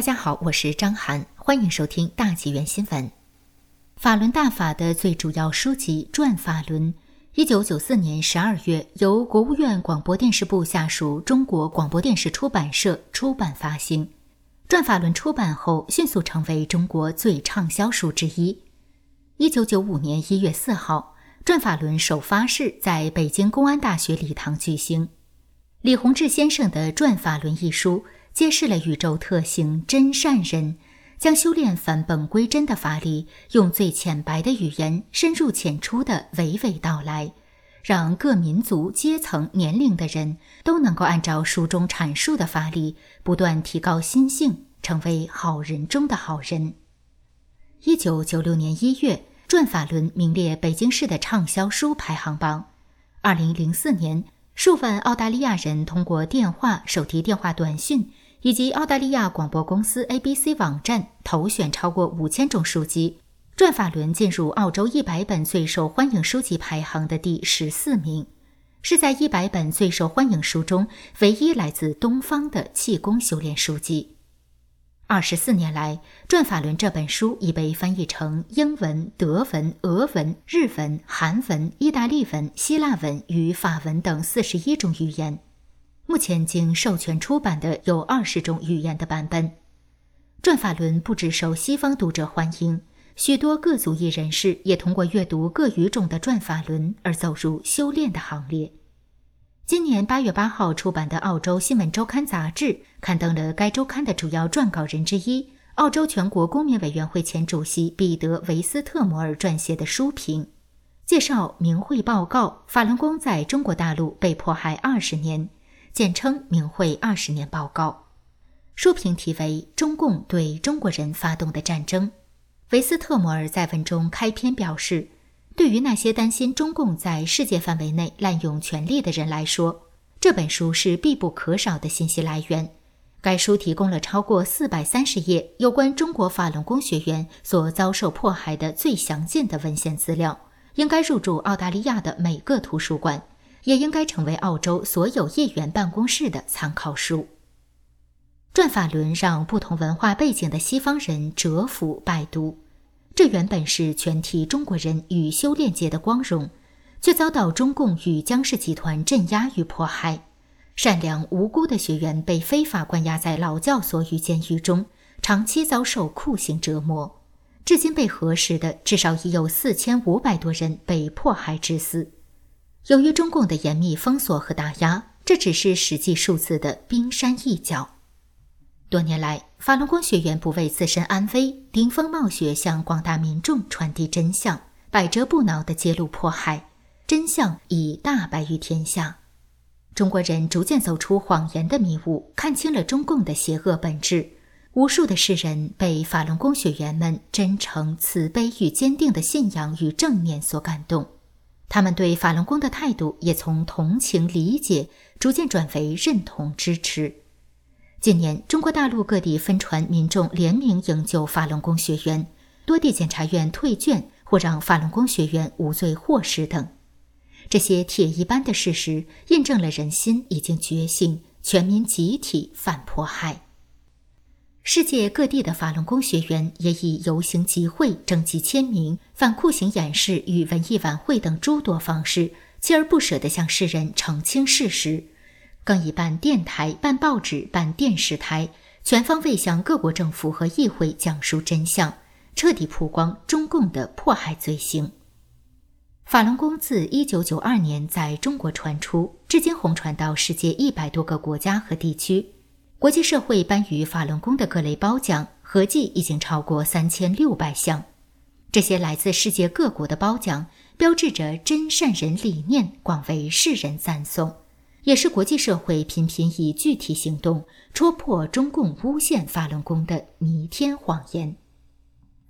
大家好，我是张涵，欢迎收听大纪元新闻。法轮大法的最主要书籍《转法轮》，一九九四年十二月由国务院广播电视部下属中国广播电视出版社出版发行。《转法轮》出版后，迅速成为中国最畅销书之一。一九九五年一月四号，《转法轮》首发式在北京公安大学礼堂举行。李洪志先生的《转法轮》一书。揭示了宇宙特性真善人，将修炼返本归真的法理，用最浅白的语言，深入浅出的娓娓道来，让各民族、阶层、年龄的人都能够按照书中阐述的法理，不断提高心性，成为好人中的好人。一九九六年一月，《转法轮》名列北京市的畅销书排行榜。二零零四年，数万澳大利亚人通过电话、手提电话短讯。以及澳大利亚广播公司 ABC 网站投选超过五千种书籍，《转法轮》进入澳洲一百本最受欢迎书籍排行的第十四名，是在一百本最受欢迎书中唯一来自东方的气功修炼书籍。二十四年来，《转法轮》这本书已被翻译成英文、德文、俄文、日文、韩文、意大利文、希腊文与法文等四十一种语言。目前经授权出版的有二十种语言的版本，《转法轮》不只受西方读者欢迎，许多各族裔人士也通过阅读各语种的《转法轮》而走入修炼的行列。今年八月八号出版的《澳洲新闻周刊》杂志刊登了该周刊的主要撰稿人之一、澳洲全国公民委员会前主席彼得·维斯特摩尔撰写的书评，介绍明慧报告法轮功在中国大陆被迫害二十年。简称《明慧二十年报告》，书评题为《中共对中国人发动的战争》。维斯特摩尔在文中开篇表示：“对于那些担心中共在世界范围内滥用权力的人来说，这本书是必不可少的信息来源。该书提供了超过四百三十页有关中国法轮功学员所遭受迫害的最详尽的文献资料，应该入驻澳大利亚的每个图书馆。”也应该成为澳洲所有议员办公室的参考书。转法轮让不同文化背景的西方人折服拜读，这原本是全体中国人与修炼界的光荣，却遭到中共与江氏集团镇压与迫害。善良无辜的学员被非法关押在劳教所与监狱中，长期遭受酷刑折磨。至今被核实的至少已有四千五百多人被迫害致死。由于中共的严密封锁和打压，这只是实际数字的冰山一角。多年来，法轮功学员不为自身安危，顶风冒雪向广大民众传递真相，百折不挠地揭露迫害，真相已大白于天下。中国人逐渐走出谎言的迷雾，看清了中共的邪恶本质。无数的世人被法轮功学员们真诚、慈悲与坚定的信仰与正念所感动。他们对法轮功的态度也从同情理解逐渐转为认同支持。近年，中国大陆各地分传民众联名营救法轮功学员，多地检察院退卷或让法轮功学员无罪获释等，这些铁一般的事实印证了人心已经觉醒，全民集体反迫害。世界各地的法轮功学员也以游行集会、征集签名、反酷刑演示与文艺晚会等诸多方式，锲而不舍地向世人澄清事实，更以办电台、办报纸、办电视台，全方位向各国政府和议会讲述真相，彻底曝光中共的迫害罪行。法轮功自1992年在中国传出，至今红传到世界一百多个国家和地区。国际社会颁予法轮功的各类褒奖合计已经超过三千六百项，这些来自世界各国的褒奖，标志着真善人理念广为世人赞颂，也是国际社会频频以具体行动戳破中共诬陷法轮功的弥天谎言。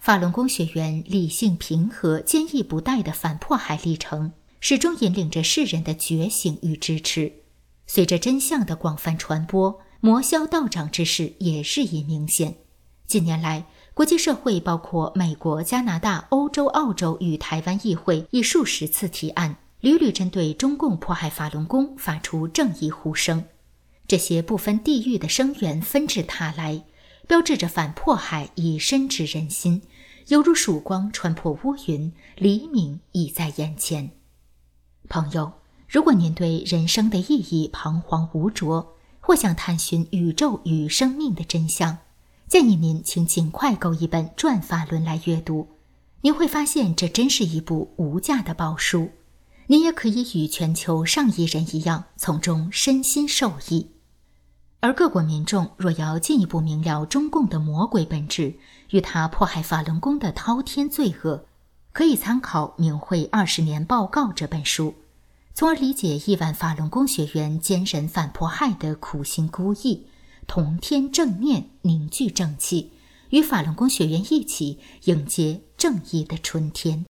法轮功学员理性平和、坚毅不怠的反迫害历程，始终引领着世人的觉醒与支持。随着真相的广泛传播。魔消道长之势也日益明显。近年来，国际社会包括美国、加拿大、欧洲、澳洲与台湾议会，已数十次提案，屡屡针对中共迫害法轮功发出正义呼声。这些不分地域的声援纷至沓来，标志着反迫害已深植人心，犹如曙光穿破乌云，黎明已在眼前。朋友，如果您对人生的意义彷徨无着，或想探寻宇宙与生命的真相，建议您请尽快购一本《转法轮》来阅读。您会发现，这真是一部无价的宝书。您也可以与全球上亿人一样，从中身心受益。而各国民众若要进一步明了中共的魔鬼本质与他迫害法轮功的滔天罪恶，可以参考《明慧二十年报告》这本书，从而理解亿万法轮功学员坚忍反迫害的苦心孤诣，同天正念，凝聚正气，与法轮功学员一起迎接正义的春天。